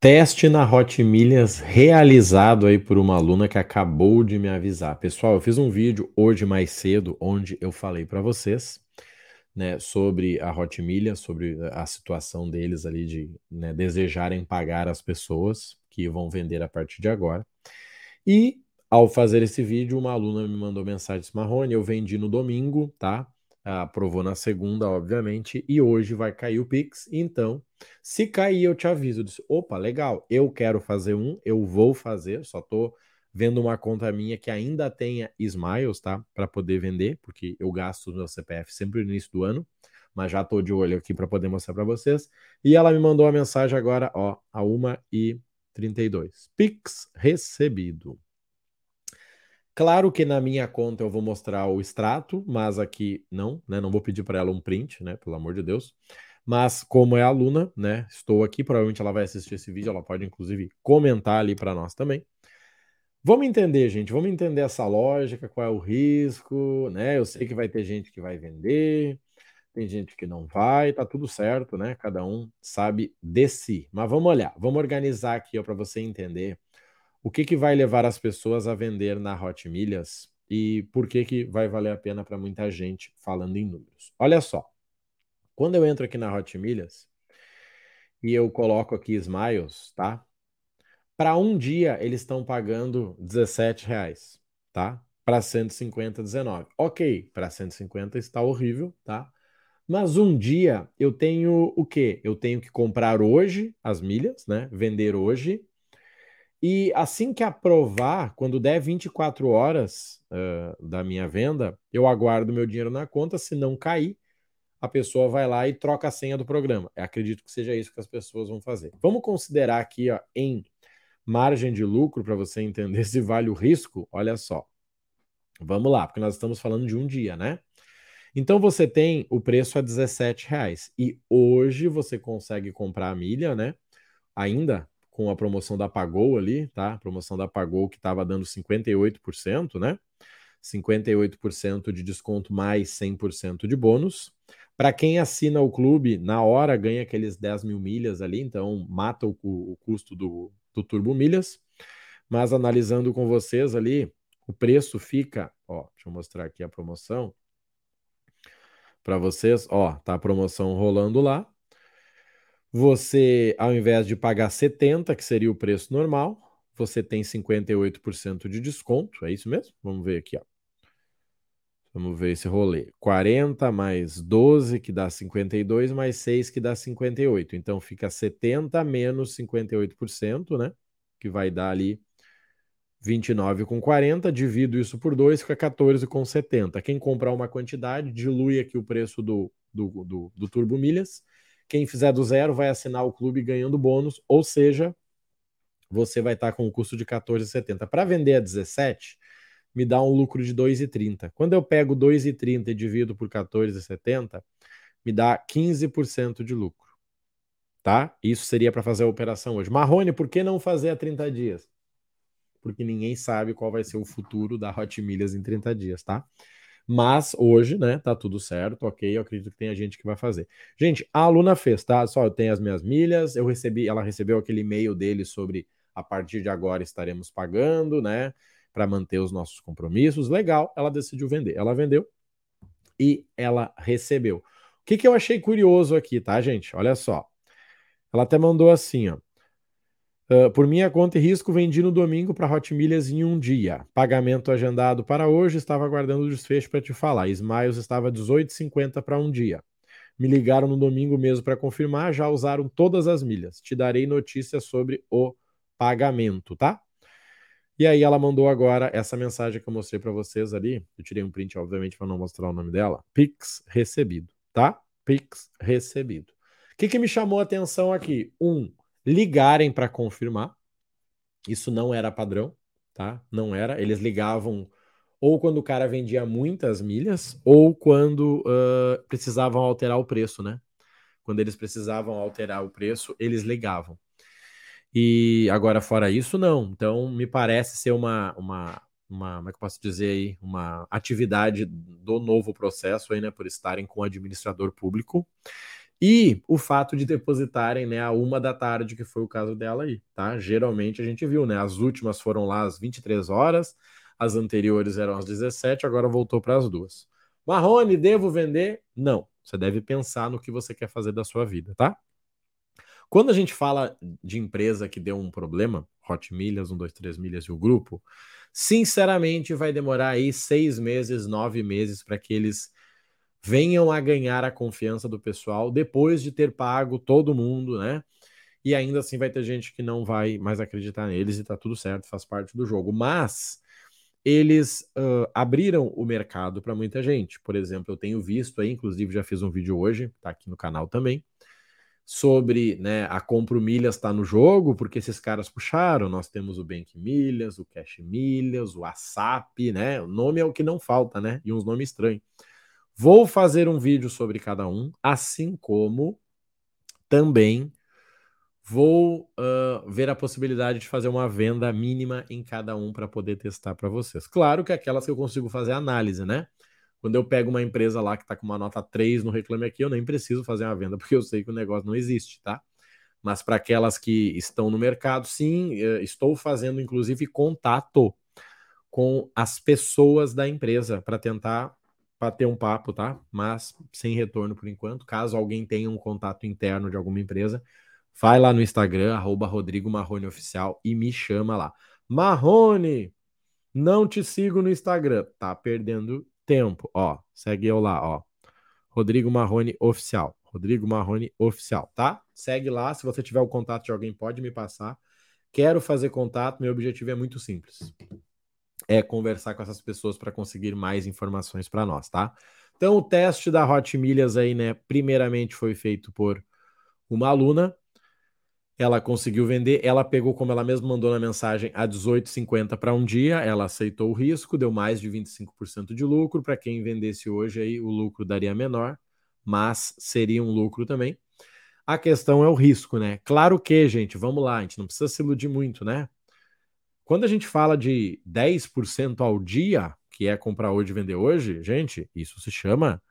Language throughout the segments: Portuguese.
Teste na Hot Milhas realizado aí por uma aluna que acabou de me avisar. Pessoal, eu fiz um vídeo hoje mais cedo onde eu falei para vocês, né, sobre a Hot Milhas, sobre a situação deles ali de né, desejarem pagar as pessoas que vão vender a partir de agora. E ao fazer esse vídeo, uma aluna me mandou mensagem Marrone, eu vendi no domingo, tá? Aprovou na segunda, obviamente, e hoje vai cair o Pix. Então, se cair, eu te aviso. Eu disse, Opa, legal, eu quero fazer um, eu vou fazer, só tô vendo uma conta minha que ainda tenha Smiles, tá? Para poder vender, porque eu gasto o meu CPF sempre no início do ano, mas já tô de olho aqui para poder mostrar para vocês. E ela me mandou uma mensagem agora, ó, a 1h32. Pix recebido. Claro que na minha conta eu vou mostrar o extrato, mas aqui não, né? Não vou pedir para ela um print, né? Pelo amor de Deus. Mas como é aluna, né? Estou aqui, provavelmente ela vai assistir esse vídeo, ela pode inclusive comentar ali para nós também. Vamos entender, gente, vamos entender essa lógica, qual é o risco, né? Eu sei que vai ter gente que vai vender, tem gente que não vai, tá tudo certo, né? Cada um sabe de si. Mas vamos olhar, vamos organizar aqui para você entender o que, que vai levar as pessoas a vender na Hot Milhas e por que, que vai valer a pena para muita gente falando em números. Olha só, quando eu entro aqui na Hot Milhas e eu coloco aqui Smiles, tá? Para um dia eles estão pagando 17 reais, tá? Para 150, 19. Ok, para 150 está horrível, tá? Mas um dia eu tenho o quê? Eu tenho que comprar hoje as milhas, né? Vender hoje e assim que aprovar, quando der 24 horas uh, da minha venda, eu aguardo meu dinheiro na conta. Se não cair, a pessoa vai lá e troca a senha do programa. Eu acredito que seja isso que as pessoas vão fazer. Vamos considerar aqui ó, em margem de lucro para você entender se vale o risco. Olha só. Vamos lá, porque nós estamos falando de um dia, né? Então você tem o preço a 17 reais e hoje você consegue comprar a milha, né? Ainda com a promoção da Pagou ali, tá? A promoção da Pagou que estava dando 58%, né? 58% de desconto mais 100% de bônus. Para quem assina o clube, na hora ganha aqueles 10 mil milhas ali, então mata o, o custo do, do Turbo Milhas. Mas analisando com vocês ali, o preço fica, ó, deixa eu mostrar aqui a promoção para vocês, ó, tá a promoção rolando lá, você, ao invés de pagar 70, que seria o preço normal, você tem 58% de desconto, é isso mesmo? Vamos ver aqui, ó. Vamos ver esse rolê. 40 mais 12, que dá 52, mais 6, que dá 58. Então fica 70 menos 58%, né? Que vai dar ali 29 com 40. Divido isso por 2, fica 14 com 70. Quem comprar uma quantidade, dilui aqui o preço do, do, do, do Turbo Milhas quem fizer do zero vai assinar o clube ganhando bônus, ou seja, você vai estar com um custo de 14,70. Para vender a 17, me dá um lucro de 2,30. Quando eu pego 2,30 e divido por 14,70, me dá 15% de lucro. Tá? Isso seria para fazer a operação hoje. Marrone, por que não fazer a 30 dias? Porque ninguém sabe qual vai ser o futuro da Hot Milhas em 30 dias, tá? Mas hoje, né, tá tudo certo, ok. Eu acredito que tem a gente que vai fazer. Gente, a aluna fez, tá? Só eu tenho as minhas milhas, eu recebi, ela recebeu aquele e-mail dele sobre a partir de agora estaremos pagando, né, para manter os nossos compromissos. Legal, ela decidiu vender. Ela vendeu e ela recebeu. O que, que eu achei curioso aqui, tá, gente? Olha só. Ela até mandou assim, ó. Uh, por minha conta e risco, vendi no domingo para Hot Milhas em um dia. Pagamento agendado para hoje, estava aguardando o desfecho para te falar. Smiles estava 18,50 para um dia. Me ligaram no domingo mesmo para confirmar, já usaram todas as milhas. Te darei notícias sobre o pagamento, tá? E aí ela mandou agora essa mensagem que eu mostrei para vocês ali. Eu tirei um print, obviamente, para não mostrar o nome dela. Pix recebido, tá? Pix recebido. O que, que me chamou a atenção aqui? Um, ligarem para confirmar. Isso não era padrão, tá? Não era. Eles ligavam ou quando o cara vendia muitas milhas, ou quando uh, precisavam alterar o preço, né? Quando eles precisavam alterar o preço, eles ligavam. E agora, fora isso, não. Então, me parece ser uma, uma, uma como é que eu posso dizer aí, uma atividade do novo processo aí, né? Por estarem com o administrador público E o fato de depositarem né, a uma da tarde, que foi o caso dela aí, tá? Geralmente a gente viu, né? As últimas foram lá às 23 horas, as anteriores eram às 17, agora voltou para as duas. Marrone, devo vender? Não. Você deve pensar no que você quer fazer da sua vida, tá? Quando a gente fala de empresa que deu um problema, Hot Milhas, 1, 2, 3 Milhas e o grupo, sinceramente vai demorar aí seis meses, nove meses para que eles venham a ganhar a confiança do pessoal depois de ter pago todo mundo, né? E ainda assim vai ter gente que não vai mais acreditar neles e tá tudo certo, faz parte do jogo. Mas eles uh, abriram o mercado para muita gente. Por exemplo, eu tenho visto aí, inclusive já fiz um vídeo hoje, tá aqui no canal também, sobre né, a Compro Milhas está no jogo, porque esses caras puxaram. Nós temos o Bank Milhas, o Cash Milhas, o ASAP, né? O nome é o que não falta, né? E uns nomes estranhos. Vou fazer um vídeo sobre cada um, assim como também vou uh, ver a possibilidade de fazer uma venda mínima em cada um para poder testar para vocês. Claro que aquelas que eu consigo fazer análise, né? Quando eu pego uma empresa lá que está com uma nota 3 no Reclame Aqui, eu nem preciso fazer uma venda, porque eu sei que o negócio não existe, tá? Mas para aquelas que estão no mercado, sim, estou fazendo inclusive contato com as pessoas da empresa para tentar bater um papo, tá? Mas sem retorno por enquanto. Caso alguém tenha um contato interno de alguma empresa, vai lá no Instagram, arroba Rodrigo Marrone Oficial e me chama lá. Marrone, não te sigo no Instagram. Tá perdendo tempo. Ó, segue eu lá, ó. Rodrigo Marrone Oficial. Rodrigo Marrone Oficial, tá? Segue lá. Se você tiver o contato de alguém, pode me passar. Quero fazer contato. Meu objetivo é muito simples é conversar com essas pessoas para conseguir mais informações para nós, tá? Então, o teste da Hot Milhas aí, né, primeiramente foi feito por uma aluna. Ela conseguiu vender, ela pegou, como ela mesma mandou na mensagem, a 18,50 para um dia, ela aceitou o risco, deu mais de 25% de lucro. Para quem vendesse hoje aí, o lucro daria menor, mas seria um lucro também. A questão é o risco, né? Claro que, gente, vamos lá, a gente não precisa se iludir muito, né? Quando a gente fala de 10% ao dia, que é comprar hoje e vender hoje, gente, isso se chama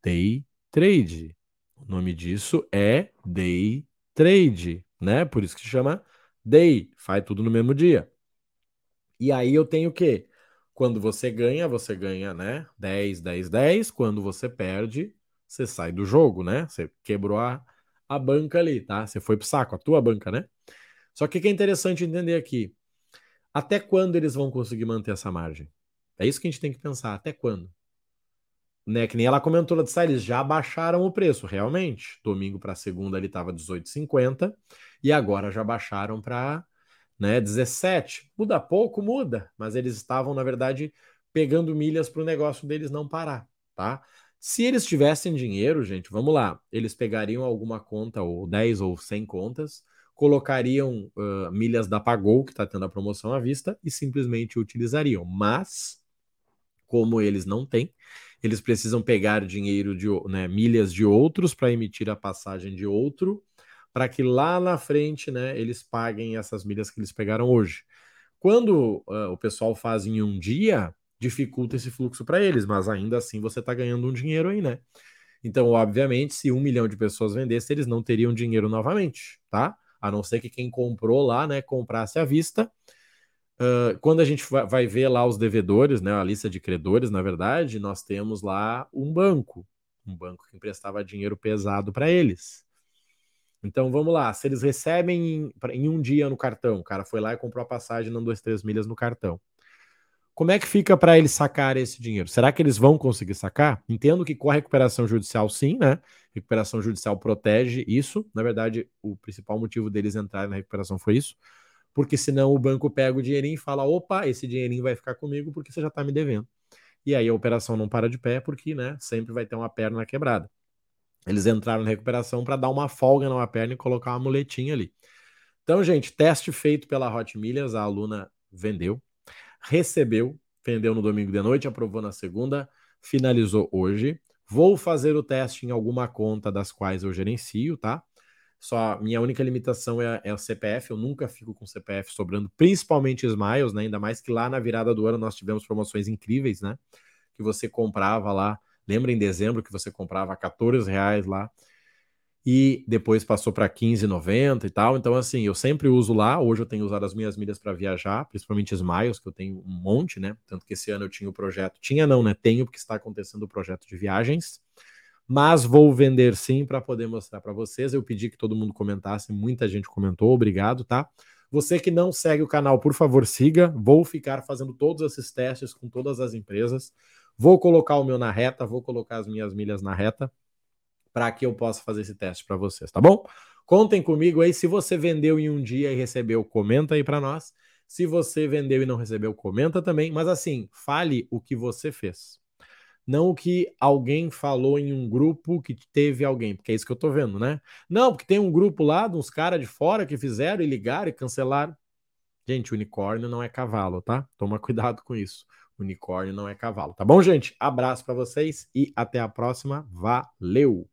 day trade. O nome disso é day trade, né? Por isso que se chama day, faz tudo no mesmo dia. E aí eu tenho o quê? Quando você ganha, você ganha, né? 10, 10, 10. Quando você perde, você sai do jogo, né? Você quebrou a, a banca ali, tá? Você foi pro saco, a tua banca, né? Só que o que é interessante entender aqui, até quando eles vão conseguir manter essa margem? É isso que a gente tem que pensar. Até quando? Né, que nem ela comentou lá de sair, eles já baixaram o preço, realmente. Domingo para segunda ele estava 18,50 e agora já baixaram para né, 17. Muda pouco, muda, mas eles estavam, na verdade, pegando milhas para o negócio deles não parar, tá? Se eles tivessem dinheiro, gente, vamos lá, eles pegariam alguma conta, ou 10 ou 100 contas, colocariam uh, milhas da Pagou, que está tendo a promoção à vista, e simplesmente utilizariam. Mas, como eles não têm, eles precisam pegar dinheiro de né, milhas de outros para emitir a passagem de outro, para que lá na frente né, eles paguem essas milhas que eles pegaram hoje. Quando uh, o pessoal faz em um dia, dificulta esse fluxo para eles, mas ainda assim você está ganhando um dinheiro aí, né? Então, obviamente, se um milhão de pessoas vendessem, eles não teriam dinheiro novamente, tá? A não ser que quem comprou lá, né, comprasse à vista. Uh, quando a gente vai ver lá os devedores, né, a lista de credores, na verdade, nós temos lá um banco, um banco que emprestava dinheiro pesado para eles. Então vamos lá, se eles recebem em, em, um dia no cartão, o cara foi lá e comprou a passagem, não dois, três milhas no cartão. Como é que fica para eles sacar esse dinheiro? Será que eles vão conseguir sacar? Entendo que com a recuperação judicial, sim, né? Recuperação judicial protege isso. Na verdade, o principal motivo deles entrarem na recuperação foi isso. Porque senão o banco pega o dinheirinho e fala: opa, esse dinheirinho vai ficar comigo porque você já está me devendo. E aí a operação não para de pé porque, né, sempre vai ter uma perna quebrada. Eles entraram na recuperação para dar uma folga numa perna e colocar uma muletinha ali. Então, gente, teste feito pela Hot Milhas, a aluna vendeu recebeu, vendeu no domingo de noite, aprovou na segunda, finalizou hoje. Vou fazer o teste em alguma conta das quais eu gerencio, tá? Só minha única limitação é, é o CPF, eu nunca fico com CPF sobrando, principalmente Smiles, né? Ainda mais que lá na virada do ano nós tivemos promoções incríveis, né? Que você comprava lá, lembra em dezembro que você comprava 14 reais lá e depois passou para 15,90 e tal. Então, assim, eu sempre uso lá. Hoje eu tenho usado as minhas milhas para viajar, principalmente Smiles, que eu tenho um monte, né? Tanto que esse ano eu tinha o projeto. Tinha não, né? Tenho, porque está acontecendo o projeto de viagens. Mas vou vender sim para poder mostrar para vocês. Eu pedi que todo mundo comentasse, muita gente comentou, obrigado, tá? Você que não segue o canal, por favor, siga. Vou ficar fazendo todos esses testes com todas as empresas. Vou colocar o meu na reta, vou colocar as minhas milhas na reta para que eu possa fazer esse teste para vocês, tá bom? Contem comigo aí. Se você vendeu em um dia e recebeu, comenta aí para nós. Se você vendeu e não recebeu, comenta também. Mas assim, fale o que você fez. Não o que alguém falou em um grupo que teve alguém, porque é isso que eu tô vendo, né? Não, porque tem um grupo lá uns caras de fora que fizeram e ligaram e cancelaram. Gente, unicórnio não é cavalo, tá? Toma cuidado com isso. Unicórnio não é cavalo, tá bom, gente? Abraço para vocês e até a próxima. Valeu!